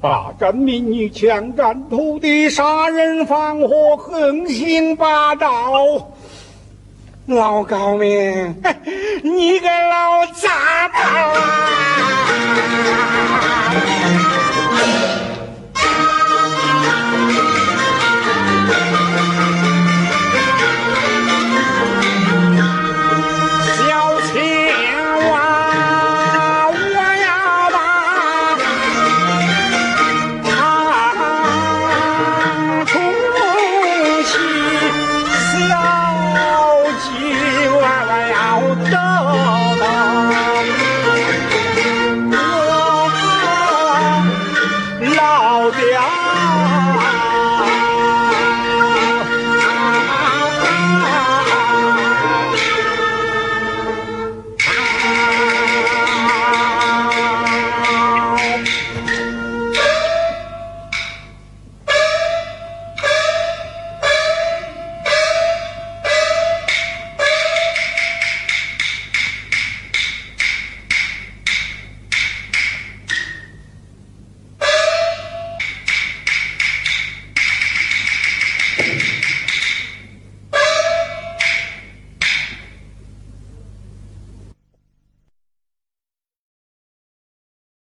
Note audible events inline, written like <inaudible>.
霸占民女强占土地杀人放火横行霸道。老高明 <laughs> 你个老杂毛啊！